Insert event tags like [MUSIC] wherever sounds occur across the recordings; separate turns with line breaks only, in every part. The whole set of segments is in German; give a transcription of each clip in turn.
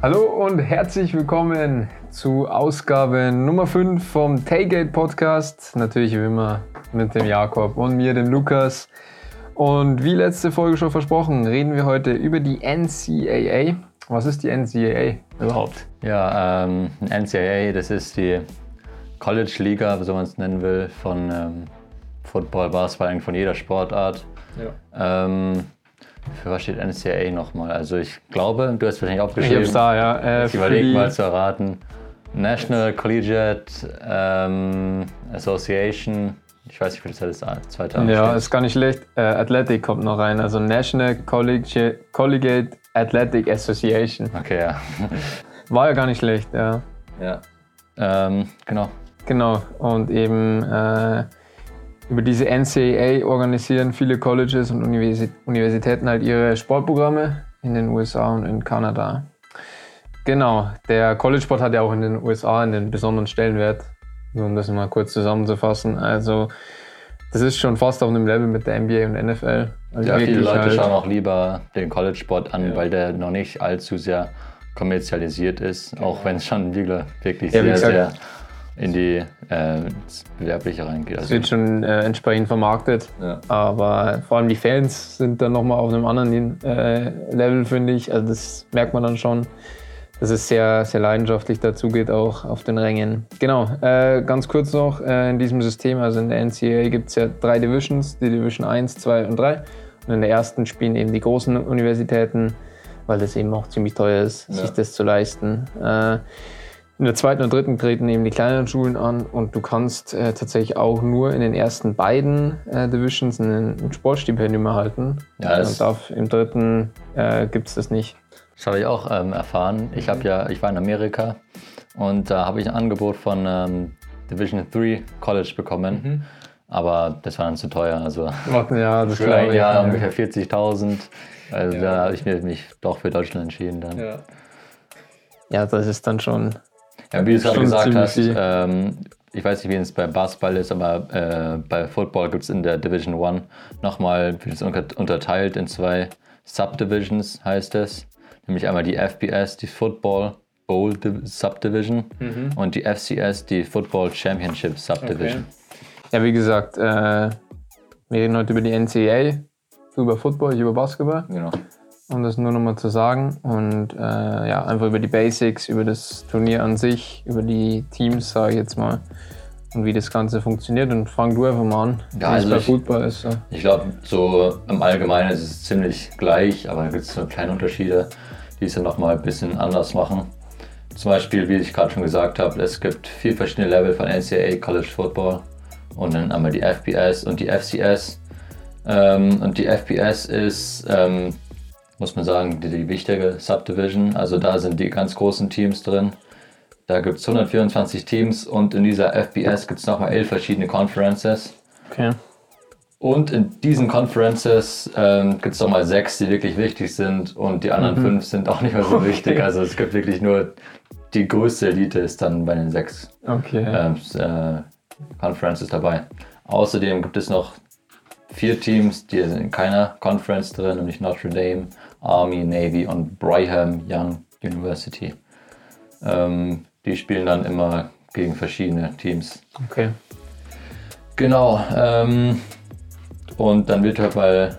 Hallo und herzlich willkommen zu Ausgabe Nummer 5 vom Tailgate Podcast. Natürlich wie immer mit dem Jakob und mir, dem Lukas. Und wie letzte Folge schon versprochen, reden wir heute über die NCAA. Was ist die NCAA überhaupt?
Ja, ähm, NCAA, das ist die College-Liga, so man es nennen will, von ähm, Football, Basketball, eigentlich von jeder Sportart. Ja. Ähm, für was steht NCAA nochmal? Also ich glaube, du hast wahrscheinlich aufgeschrieben.
Ich hab's da, ja.
Äh, ich überlege mal zu erraten. National Collegiate ähm, Association. Ich weiß nicht, wie das ist. Zweiter
Ja, steht. ist gar nicht schlecht. Äh, Athletic kommt noch rein. Also National Collegiate, Collegiate Athletic Association.
Okay, ja. [LAUGHS]
War ja gar nicht schlecht, ja.
Ja. Ähm, genau.
Genau. Und eben äh, über diese NCAA organisieren viele Colleges und Universitäten halt ihre Sportprogramme in den USA und in Kanada. Genau, der College-Sport hat ja auch in den USA einen besonderen Stellenwert, nur um das mal kurz zusammenzufassen. Also das ist schon fast auf einem Level mit der NBA und NFL.
Also ja, viele Leute halt schauen auch lieber den College-Sport an, ja. weil der noch nicht allzu sehr kommerzialisiert ist, auch wenn es schon wirklich ja, sehr, sehr in die äh, Bewerbliche reingeht.
Also es wird schon äh, entsprechend vermarktet, ja. aber vor allem die Fans sind dann nochmal auf einem anderen äh, Level, finde ich. Also das merkt man dann schon, dass es sehr, sehr leidenschaftlich dazu geht, auch auf den Rängen. Genau, äh, ganz kurz noch äh, in diesem System, also in der NCAA gibt es ja drei Divisions, die Division 1, 2 und 3. Und in der ersten spielen eben die großen Universitäten, weil das eben auch ziemlich teuer ist, ja. sich das zu leisten. In der zweiten und dritten treten eben die kleineren Schulen an und du kannst äh, tatsächlich auch nur in den ersten beiden äh, Divisions ein, ein, Sportstipendium erhalten. Ja, und darf, im dritten äh, gibt es das nicht.
Das habe ich auch ähm, erfahren. Ich habe ja, ich war in Amerika und da habe ich ein Angebot von ähm, Division 3 College bekommen. Mhm. Aber das war dann zu teuer. Also
ja, das
für ein Jahr ungefähr 40.000. Also ja. da habe ich mich doch für Deutschland entschieden dann.
Ja. ja, das ist dann schon
ja, wie du es gerade gesagt hast, ähm, ich weiß nicht, wie es bei Basketball ist, aber äh, bei Football gibt es in der Division 1 nochmal, wird es unterteilt in zwei Subdivisions, heißt es. Nämlich einmal die FBS, die Football Bowl Subdivision mhm. und die FCS, die Football Championship Subdivision.
Okay. Ja, wie gesagt, äh, wir reden heute über die NCAA, du über Football, ich über Basketball.
Genau
um das nur nochmal zu sagen. Und äh, ja, einfach über die Basics, über das Turnier an sich, über die Teams, sage ich jetzt mal. Und wie das Ganze funktioniert. Und fang du einfach mal an,
ja, wie also es bei Football ist. So. Ich glaube, so im Allgemeinen ist es ziemlich gleich, aber da gibt es so kleine Unterschiede, die es dann nochmal ein bisschen anders machen. Zum Beispiel, wie ich gerade schon gesagt habe, es gibt vier verschiedene Level von NCAA College Football und dann einmal die FBS und die FCS. Ähm, und die FBS ist ähm, muss man sagen, die, die wichtige Subdivision. Also da sind die ganz großen Teams drin. Da gibt es 124 Teams und in dieser FBS gibt es nochmal elf verschiedene Conferences.
Okay.
Und in diesen Conferences ähm, gibt es nochmal sechs, die wirklich wichtig sind und die anderen mhm. fünf sind auch nicht mehr so [LAUGHS] okay. wichtig. Also es gibt wirklich nur die größte Elite ist dann bei den sechs
okay.
ähm, äh, Conferences dabei. Außerdem gibt es noch vier Teams, die sind in keiner Conference drin, nämlich Notre Dame, Army, Navy und Brigham Young University. Ähm, die spielen dann immer gegen verschiedene Teams.
Okay.
Genau. Ähm, und dann wird halt bei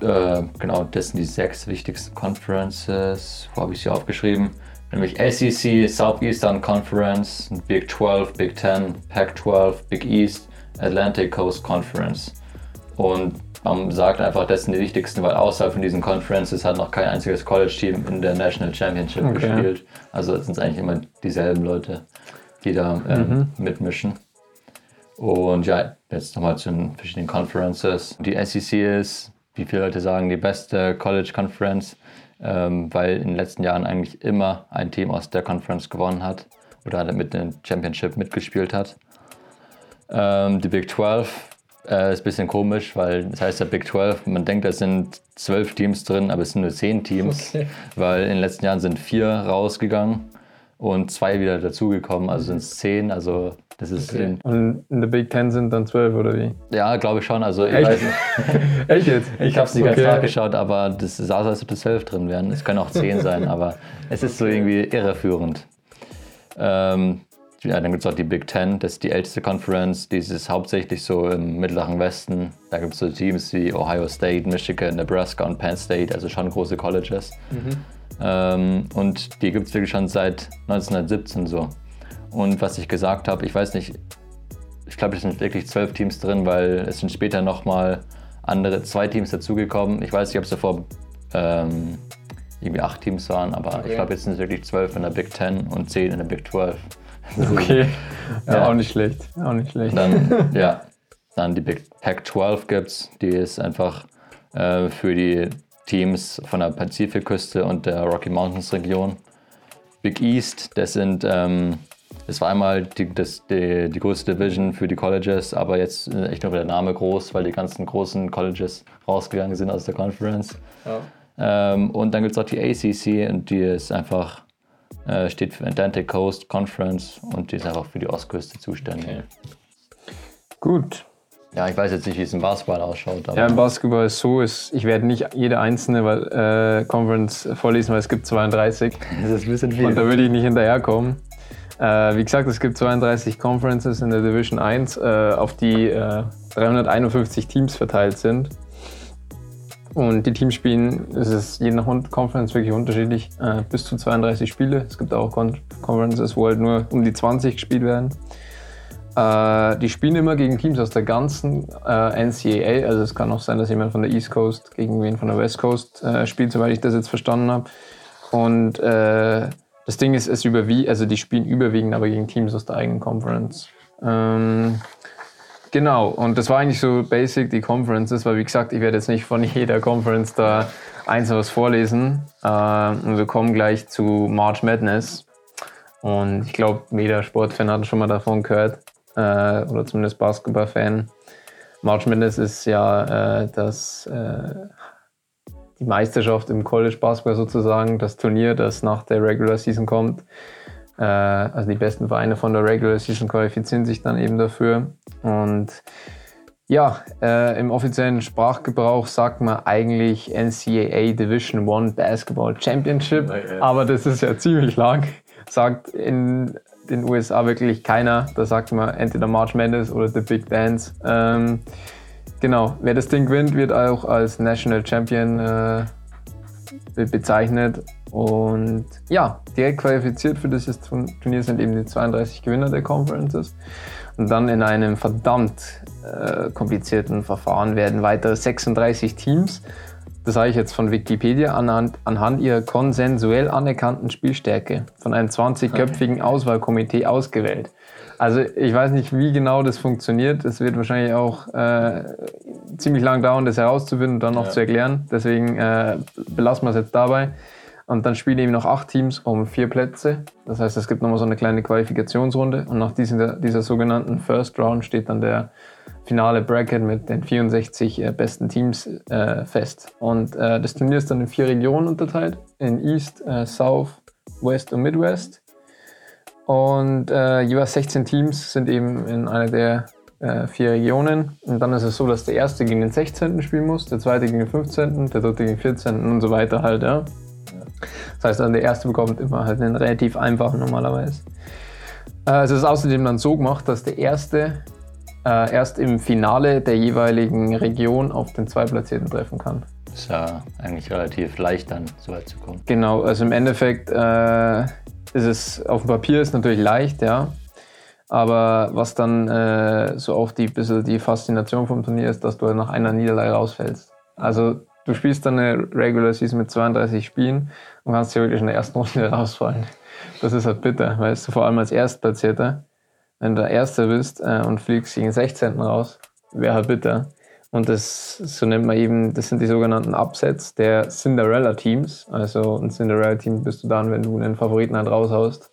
äh, genau, das sind die sechs wichtigsten Conferences. Wo habe ich sie aufgeschrieben? Nämlich SEC, Southeastern Conference, Big 12, Big 10, Pac 12, Big East, Atlantic Coast Conference. Und man sagt einfach, das sind die wichtigsten, weil außerhalb von diesen Conferences hat noch kein einziges College-Team in der National Championship okay. gespielt. Also sind es eigentlich immer dieselben Leute, die da ähm, mhm. mitmischen. Und ja, jetzt nochmal zu den verschiedenen Conferences. Die SEC ist, wie viele Leute sagen, die beste College-Conference, ähm, weil in den letzten Jahren eigentlich immer ein Team aus der Conference gewonnen hat oder mit der Championship mitgespielt hat. Ähm, die Big 12 äh, ist ein bisschen komisch, weil das heißt ja Big 12, man denkt, da sind zwölf Teams drin, aber es sind nur zehn Teams, okay. weil in den letzten Jahren sind vier rausgegangen und zwei wieder dazugekommen, also sind es zehn, also Das ist
Okay.
in,
Und in der Big Ten sind dann zwölf oder wie?
ja, glaube ich schon. Also ich
Echt?
weiß nicht. [LAUGHS]
Echt jetzt?
Ich habe es nicht ganz
Okay.
nachgeschaut, aber das sah so, als ob das zwölf drin wären. Es können auch zehn sein, [LAUGHS] aber es ist so irgendwie irreführend. Ähm, ja, dann gibt es auch die Big Ten, das ist die älteste Conference, die ist hauptsächlich so im mittleren Westen. Da gibt es so Teams wie Ohio State, Michigan, Nebraska und Penn State, also schon große Colleges. Ähm, und die gibt es wirklich schon seit 1917 so. Und was ich gesagt habe, ich weiß nicht, ich glaube, es sind wirklich zwölf Teams drin, weil es sind später nochmal andere zwei Teams dazugekommen. Ich weiß nicht, ob es davor ähm, irgendwie acht Teams waren, aber
Okay.
ich glaube, jetzt sind es wirklich zwölf in der Big Ten und zehn in der Big 12.
Okay. Ja,
Ja.
auch nicht schlecht. Auch nicht schlecht.
Dann, [LAUGHS] ja, dann die Big Pac 12 gibt's, die ist einfach äh, für die Teams von der Pazifikküste und der Rocky Mountains Region. Big East, das sind, ähm, das war einmal die, das, die, die größte Division für die Colleges, aber jetzt ist echt nur der Name groß, weil die ganzen großen Colleges rausgegangen sind aus der Conference. Ähm, und dann gibt es auch die ACC und die ist einfach, äh, steht für Atlantic Coast Conference und die ist einfach für die Ostküste zuständig.
Gut.
Ja, ich weiß jetzt nicht, wie es im Basketball ausschaut, aber
Ja, im Basketball ist so, ist, ich werde nicht jede einzelne weil, äh, Conference vorlesen, weil es gibt 32
das ist ein bisschen
und da
viel.
würde ich nicht hinterherkommen. Äh, wie gesagt, es gibt 32 Conferences in der Division 1, äh, auf die äh, 351 Teams verteilt sind. Und die Teams spielen, es ist je nach Conference wirklich unterschiedlich, äh, bis zu 32 Spiele. Es gibt auch Con Conferences, wo halt nur um die 20 gespielt werden. Äh, die spielen immer gegen Teams aus der ganzen äh, NCAA. Also es kann auch sein, dass jemand von der East Coast gegen wen von der West Coast äh, spielt, soweit ich das jetzt verstanden habe. Und äh, das Ding ist, es überwie also die spielen überwiegend aber gegen Teams aus der eigenen Conference. Ähm, genau, und das war eigentlich so basic, die Conferences, weil wie gesagt, ich werde jetzt nicht von [LAUGHS] jeder Conference da einzeln was vorlesen. Ähm, und wir kommen gleich zu March Madness. Und ich glaube, jeder Sportfan hat schon mal davon gehört, äh, oder zumindest Basketballfan. March Madness ist ja äh, das, äh, die Meisterschaft im College Basketball sozusagen, das Turnier, das nach der Regular Season kommt. Äh, also die besten Vereine von der Regular Season qualifizieren sich dann eben dafür. Und ja, äh, im offiziellen Sprachgebrauch sagt man eigentlich NCAA Division One Basketball Championship,
Okay.
aber das ist ja ziemlich lang. Sagt in den USA wirklich keiner. Da sagt man entweder March Madness oder The Big Dance. Ähm, genau, wer das Ding gewinnt, wird auch als National Champion äh, be- bezeichnet. Und ja, direkt qualifiziert für dieses Turn- Turnier sind eben die 32 Gewinner der Conferences. Und dann in einem verdammt äh, komplizierten Verfahren werden weitere 36 Teams, das sage ich jetzt von Wikipedia, anhand, anhand ihrer konsensuell anerkannten Spielstärke von einem 20-köpfigen Auswahlkomitee ausgewählt. Also ich weiß nicht, wie genau das funktioniert. Es wird wahrscheinlich auch äh, ziemlich lang dauern, das herauszufinden und dann noch
Ja.
zu erklären. Deswegen äh, belassen wir es jetzt dabei. Und dann spielen eben noch acht Teams um vier Plätze. Das heißt, es gibt nochmal so eine kleine Qualifikationsrunde. Und nach dieser, dieser sogenannten First Round steht dann der finale Bracket mit den 64 äh, besten Teams äh, fest. Und äh, das Turnier ist dann in vier Regionen unterteilt. In East, äh, South, West und Midwest. Und äh, jeweils 16 Teams sind eben in einer der äh, vier Regionen. Und dann ist es so, dass der erste gegen den 16. spielen muss, der zweite gegen den 15., der dritte gegen den 14. und so weiter halt, ja. Das heißt, also der erste bekommt immer halt einen relativ einfachen normalerweise. Äh, es ist außerdem dann so gemacht, dass der erste äh, erst im Finale der jeweiligen Region auf den Zweitplatzierten treffen kann.
Ist ja eigentlich relativ leicht dann, so weit zu kommen.
Genau, also im Endeffekt äh, ist es auf dem Papier ist natürlich leicht, ja. Aber was dann äh, so auch die bisschen die Faszination vom Turnier ist, dass du halt nach einer Niederlage rausfällst. Also du spielst dann eine Regular Season mit 32 Spielen und kannst theoretisch in der ersten Runde [LAUGHS] rausfallen. Das ist halt bitter, weißt du, vor allem als Erstplatzierter. Wenn du der Erste bist äh, und fliegst gegen 16. raus, wäre halt bitter. Und das, so nennt man eben, das sind die sogenannten Upsets der Cinderella-Teams. Also ein Cinderella-Team bist du dann, wenn du einen Favoriten halt raushaust.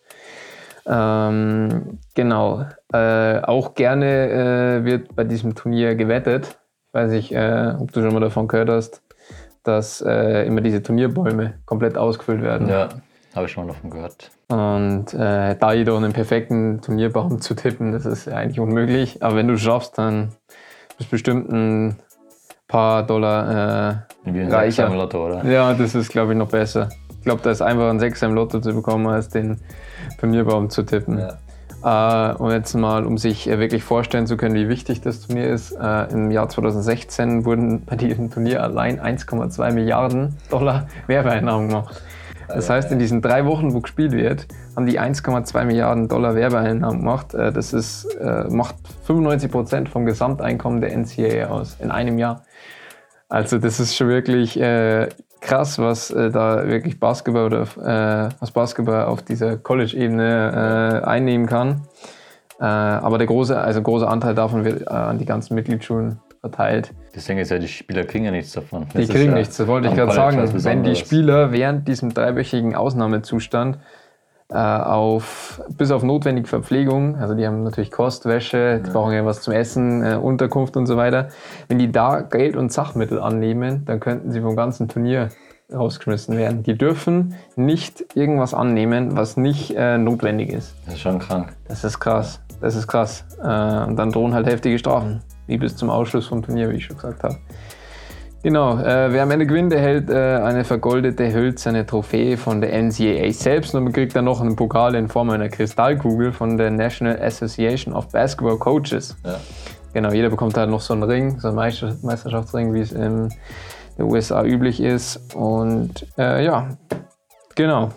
Ähm, genau. Äh, auch gerne äh, wird bei diesem Turnier gewettet. Ich weiß nicht, äh, ob du schon mal davon gehört hast, dass äh, immer diese Turnierbäume komplett ausgefüllt werden.
Ja, habe ich schon mal davon gehört.
Und äh, da jedoch einen perfekten Turnierbaum zu tippen, das ist eigentlich unmöglich. Aber wenn du es schaffst, dann bist du bestimmt ein paar Dollar äh,
Wie ein
reicher.
Im Lotto, oder?
Ja, das ist, glaube ich, noch besser. Ich glaube, da ist einfach ein Sechser im Lotto zu bekommen, als den Turnierbaum zu tippen. Äh, und jetzt mal, um sich äh, wirklich vorstellen zu können, wie wichtig das Turnier ist. Äh, Im Jahr 2016 wurden bei diesem Turnier allein 1,2 Milliarden Dollar [LAUGHS] Werbeeinnahmen gemacht. Das heißt, in diesen drei Wochen, wo gespielt wird, haben die 1,2 Milliarden Dollar Werbeeinnahmen gemacht. Äh, Das ist, äh, macht 95 Prozent vom Gesamteinkommen der NCAA aus in einem Jahr. Also das ist schon wirklich äh, krass, was äh, da wirklich Basketball oder äh, was Basketball auf dieser College-Ebene äh, einnehmen kann. Äh, aber der große, also große Anteil davon wird äh, an die ganzen Mitgliedsschulen verteilt.
Deswegen ist ja, die Spieler kriegen ja nichts davon.
Die
Das ist
kriegen
ja
nichts, das wollte ich gerade sagen. Wenn die. Spieler während diesem dreiwöchigen Ausnahmezustand auf, bis auf notwendige Verpflegung, also die haben natürlich Kost, Wäsche, die brauchen ja was zum Essen, äh, Unterkunft und so weiter. Wenn die da Geld und Sachmittel annehmen, dann könnten sie vom ganzen Turnier rausgeschmissen werden. Die dürfen nicht irgendwas annehmen, was nicht äh, notwendig ist.
Das ist schon krank.
Das ist krass. Das ist krass. Äh, und dann drohen halt heftige Strafen. Wie bis zum Ausschluss vom Turnier, wie ich schon gesagt habe. Genau, äh, wer am Ende gewinnt, erhält äh, eine vergoldete hölzerne Trophäe von der NCAA selbst und man kriegt dann noch einen Pokal in Form einer Kristallkugel von der National Association of Basketball Coaches.
Ja.
Genau, jeder bekommt halt noch so einen Ring, so einen Meister Meisterschaftsring, wie es in den USA üblich ist. Und äh, ja, genau.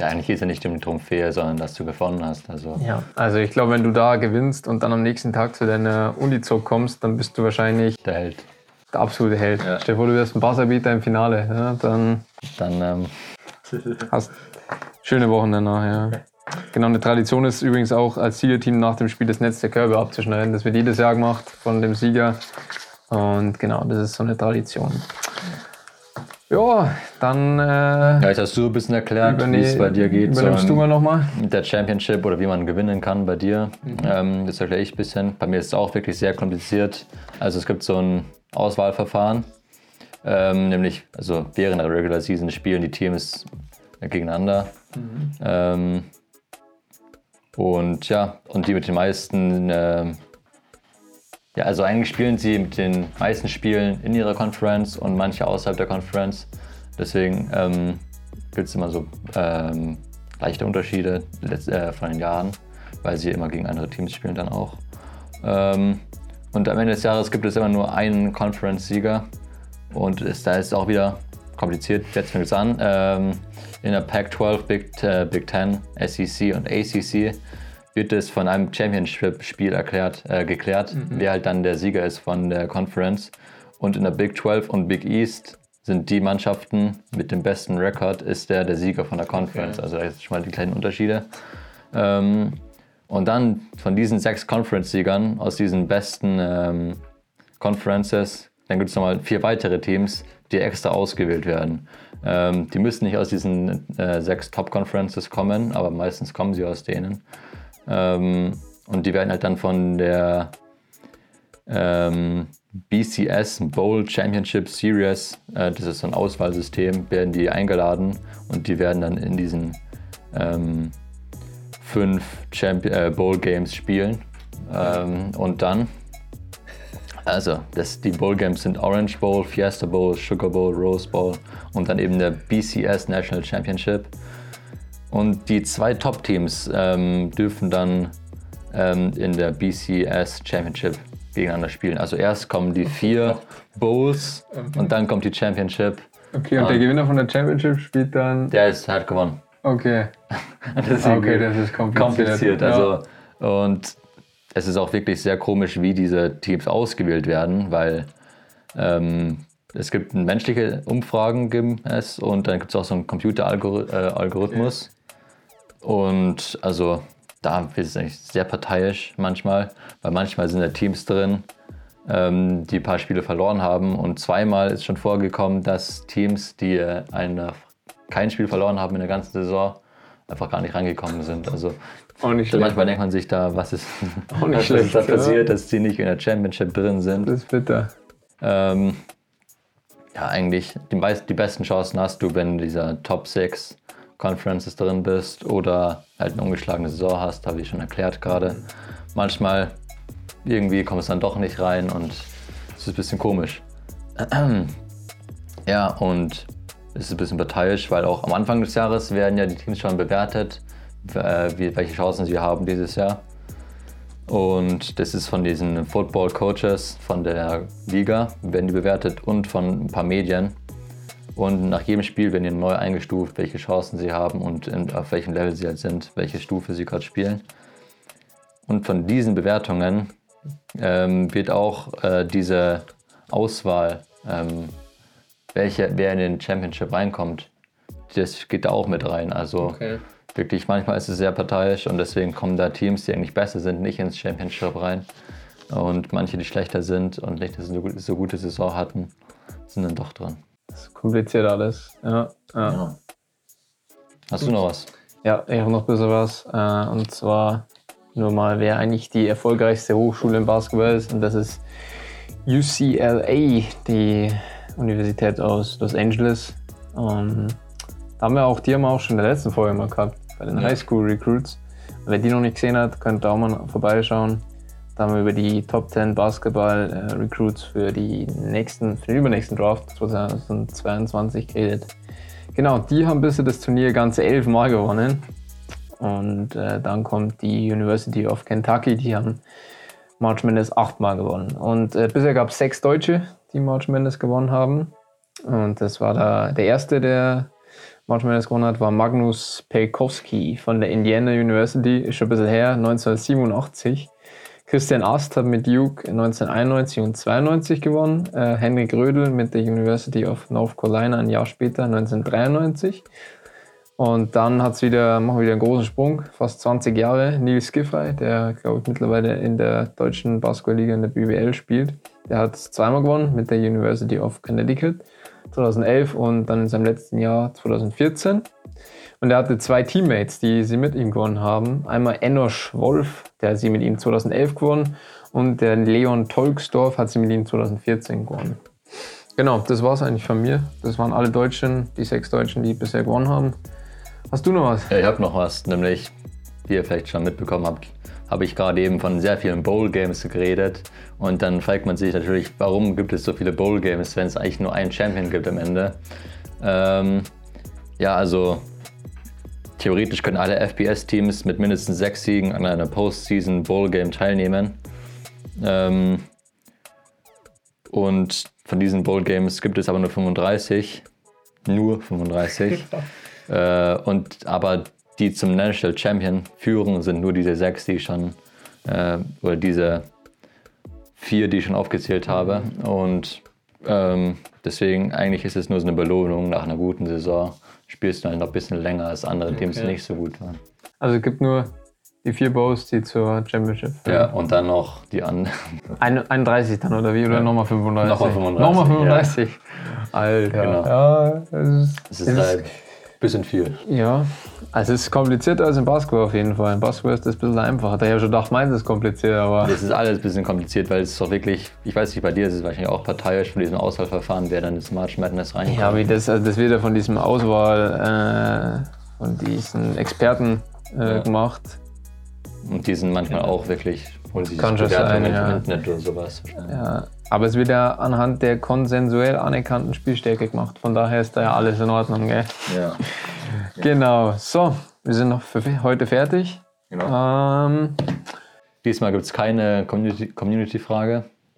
Ja, eigentlich es ja nicht um die Trophäe, sondern dass du gewonnen hast. Also
Ja, also ich glaube, wenn du da gewinnst und dann am nächsten Tag zu deiner Unizog kommst, dann bist du wahrscheinlich
der Held.
Der absolute Held.
Ja.
Stell dir vor, du wirst ein Passerbieter im Finale. Ja, dann
Dann ähm, [LAUGHS]
hast schöne Wochen danach. Ja. Genau, eine Tradition ist übrigens auch als Siegerteam nach dem Spiel das Netz der Körbe abzuschneiden. Das wird jedes Jahr gemacht von dem Sieger. Und genau, das ist so eine Tradition. Ja, dann äh,
ja, jetzt hast du ein bisschen erklärt, wie es bei dir geht.
Übernimmst
so
du mal nochmal?
mit der Championship oder wie man gewinnen kann bei dir.
Mhm.
Ähm, das erkläre ich ein bisschen. Bei mir ist es auch wirklich sehr kompliziert. Also es gibt so ein Auswahlverfahren, ähm, nämlich also während der Regular Season spielen die Teams gegeneinander.
Mhm.
Ähm, und ja, und die mit den meisten, ähm, ja, also eigentlich spielen sie mit den meisten Spielen in ihrer Conference und manche außerhalb der Conference. Deswegen ähm, gibt es immer so ähm, leichte Unterschiede äh, von den Jahren, weil sie immer gegen andere Teams spielen dann auch. Ähm, und am Ende des Jahres gibt es immer nur einen Conference-Sieger. Und ist, da ist es auch wieder kompliziert. Jetzt fängt es an. Ähm, in der Pac-12, Big, äh, Big Ten, SEC und ACC wird es von einem Championship-Spiel erklärt, äh, geklärt, wer halt dann der Sieger ist von der Conference. Und in der Big 12 und Big East sind die Mannschaften mit dem besten Rekord ist der der Sieger von der Conference. Also da ist schon mal die kleinen Unterschiede. Ähm, und dann von diesen sechs Conference-Siegern aus diesen besten ähm, Conferences, dann gibt es nochmal vier weitere Teams, die extra ausgewählt werden. Ähm, die müssen nicht aus diesen äh, sechs Top-Conferences kommen, aber meistens kommen sie aus denen. Ähm, und die werden halt dann von der ähm, BCS Bowl Championship Series, äh, das ist so ein Auswahlsystem, werden die eingeladen und die werden dann in diesen ähm, fünf Champion äh, Bowl Games spielen. Ähm, und dann, also das, die Bowl Games sind Orange Bowl, Fiesta Bowl, Sugar Bowl, Rose Bowl und dann eben der BCS National Championship. Und die zwei Top-Teams ähm, dürfen dann ähm, in der BCS Championship gegeneinander spielen. Also erst kommen die vier Bowls und dann kommt die Championship.
Okay, und der Gewinner von der Championship spielt dann.
Der ist halt gewonnen.
Okay. [LAUGHS]
Das
Ah, okay, das ist kompliziert.
kompliziert.
Ja.
Also, und es ist auch wirklich sehr komisch, wie diese Teams ausgewählt werden, weil ähm, es gibt menschliche Umfragen gibt es und dann gibt es auch so einen Computeralgorithmus. Und also da ist es eigentlich sehr parteiisch manchmal, weil manchmal sind da Teams drin, ähm, die ein paar Spiele verloren haben. Und zweimal ist schon vorgekommen, dass Teams, die äh, eine, kein Spiel verloren haben in der ganzen Saison, einfach gar nicht reingekommen sind. Also
Auch nicht schlecht.
manchmal denkt man sich da, was ist, was
schlecht,
ist da
ja.
passiert, dass die nicht in der Championship drin sind.
Das ist bitter.
Ähm, ja, eigentlich die, meist, die besten Chancen hast du, wenn dieser Top 6 Conferences drin bist oder halt eine ungeschlagene Saison hast, habe ich schon erklärt gerade. Manchmal irgendwie kommst du dann doch nicht rein und es ist ein bisschen komisch. [CLEARS THROAT] Ja, und ist ein bisschen parteiisch, weil auch am Anfang des Jahres werden ja die Teams schon bewertet, äh, welche Chancen sie haben dieses Jahr. Und das ist von diesen Football Coaches von der Liga, werden die bewertet und von ein paar Medien. Und nach jedem Spiel werden die neu eingestuft, welche Chancen sie haben und in, auf welchem Level sie halt sind, welche Stufe sie gerade spielen. Und von diesen Bewertungen ähm, wird auch äh, diese Auswahl, ähm, welche, wer in den Championship reinkommt, das geht da auch mit rein. Also okay. wirklich, manchmal ist es sehr parteiisch und deswegen kommen da Teams, die eigentlich besser sind, nicht ins Championship rein. Und manche, die schlechter sind und nicht eine so gute Saison hatten, sind dann doch dran.
Das ist kompliziert alles. Ja, ja. ja.
Hast du noch was?
Ja, ich habe noch ein bisschen was. Äh, und zwar nur mal, wer eigentlich die erfolgreichste Hochschule im Basketball ist. Und das ist UCLA, die Universität aus Los Angeles. Da haben wir auch, die haben wir auch schon in der letzten Folge mal gehabt, bei den ja. Highschool Recruits. Wer die noch nicht gesehen hat, könnt da auch mal vorbeischauen. Da haben wir über die Top 10 Basketball äh, Recruits für, die nächsten, für den übernächsten Draft 2022 geredet. Genau, die haben bisher das Turnier ganze elf Mal gewonnen. Und äh, dann kommt die University of Kentucky, die haben March Madness achtmal gewonnen. Und äh, bisher gab es sechs Deutsche, die March Madness gewonnen haben. Und das war der, der erste, der March Madness gewonnen hat, war Magnus Pelkowski von der Indiana University, ist schon ein bisschen her, 1987. Christian Ast hat mit Duke 1991 und 92 gewonnen. Äh, Henrik Rödel mit der University of North Carolina ein Jahr später, 1993. Und dann hat es wieder, machen wir wieder einen großen Sprung, fast 20 Jahre. Nils Giffey, der, glaube ich, mittlerweile in der deutschen Basketballliga in der BWL spielt. Der hat zweimal gewonnen mit der University of Connecticut 2011 und dann in seinem letzten Jahr 2014. Und er hatte zwei Teammates, die sie mit ihm gewonnen haben. Einmal Enosch Wolf, der sie mit ihm 2011 gewonnen. Und der Leon Tolksdorf hat sie mit ihm 2014 gewonnen. Genau, das war es eigentlich von mir. Das waren alle Deutschen, die sechs Deutschen, die bisher gewonnen haben. Hast du noch was?
Ja, ich habe noch was, nämlich, wie ihr vielleicht schon mitbekommen habt, habe ich gerade eben von sehr vielen Bowl Games geredet. Und dann fragt man sich natürlich, warum gibt es so viele Bowl Games, wenn es eigentlich nur einen Champion gibt am Ende. Ähm, ja, also Theoretisch können alle FBS-Teams mit mindestens sechs Siegen an einer Postseason Bowl Game teilnehmen. Ähm, und von diesen Bowl Games gibt es aber nur 35. Nur 35. [LAUGHS] äh, und aber die zum National Champion führen, sind nur diese sechs, die schon, äh, oder diese vier, die ich schon aufgezählt habe. Und ähm, deswegen eigentlich ist es nur so eine Belohnung nach einer guten Saison spielst du halt noch ein bisschen länger als andere okay. Teams, die nicht so gut waren.
Also es gibt nur die vier Bows, die zur Championship.
Ja, und dann noch die anderen.
31 dann oder wie? Oder ja. nochmal 35?
Nochmal 35.
Nochmal 35. Ja. Alter.
Genau.
Ja,
es ist, es ist halt bisschen viel.
Ja, also es ist komplizierter als im Basketball auf jeden Fall. Im Basketball ist das ein bisschen einfacher. Da habe ich schon gedacht, meins ist kompliziert, aber.
Das ist alles ein bisschen kompliziert, weil es ist doch wirklich, ich weiß nicht, bei dir ist es wahrscheinlich auch parteiisch von diesem Auswahlverfahren, wer dann ins March Madness reinkommt.
Ja, wie das, also das wird ja von diesem Auswahl, äh, von diesen Experten äh, ja. gemacht.
Und die sind manchmal ja. auch wirklich,
holen sich Kann schon sein, ja.
im Internet oder sowas.
Ja. Aber es wird ja anhand der konsensuell anerkannten Spielstärke gemacht. Von daher ist da ja alles in Ordnung, gell?
Ja. [LAUGHS]
Genau. So, wir sind noch für heute fertig.
Genau. Ähm, Diesmal gibt es keine Community-Frage. Community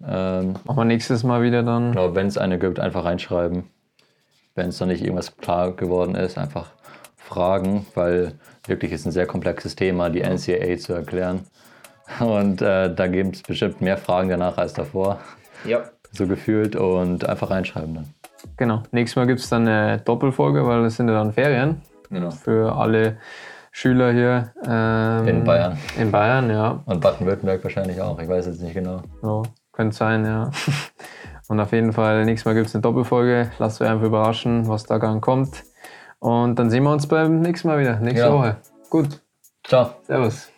ähm, Machen wir nächstes Mal wieder dann.
Genau, wenn es eine gibt, einfach reinschreiben. Wenn es noch nicht irgendwas klar geworden ist, einfach fragen, weil wirklich ist ein sehr komplexes Thema, die NCAA zu erklären. Und äh, da gibt es bestimmt mehr Fragen danach als davor.
Ja.
So gefühlt und einfach reinschreiben dann.
Genau. Nächstes Mal gibt es dann eine Doppelfolge, weil es sind ja dann Ferien.
Genau.
Für alle Schüler hier.
Ähm, in Bayern.
In Bayern, ja.
Und Baden-Württemberg wahrscheinlich auch. Ich weiß jetzt nicht genau.
Ja, könnte sein, ja. [LAUGHS] Und auf jeden Fall, nächstes Mal gibt es eine Doppelfolge. Lasst euch einfach überraschen, was da dann kommt. Und dann sehen wir uns beim nächsten Mal wieder, nächste ja. Woche. Gut.
Ciao.
Servus.